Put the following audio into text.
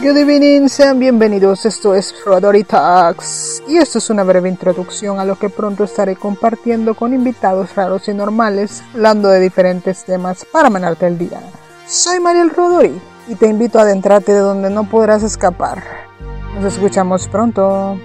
Good evening, sean bienvenidos. Esto es Rodori Talks y esto es una breve introducción a lo que pronto estaré compartiendo con invitados raros y normales, hablando de diferentes temas para manarte el día. Soy Mariel Rodori y te invito a adentrarte de donde no podrás escapar. Nos escuchamos pronto.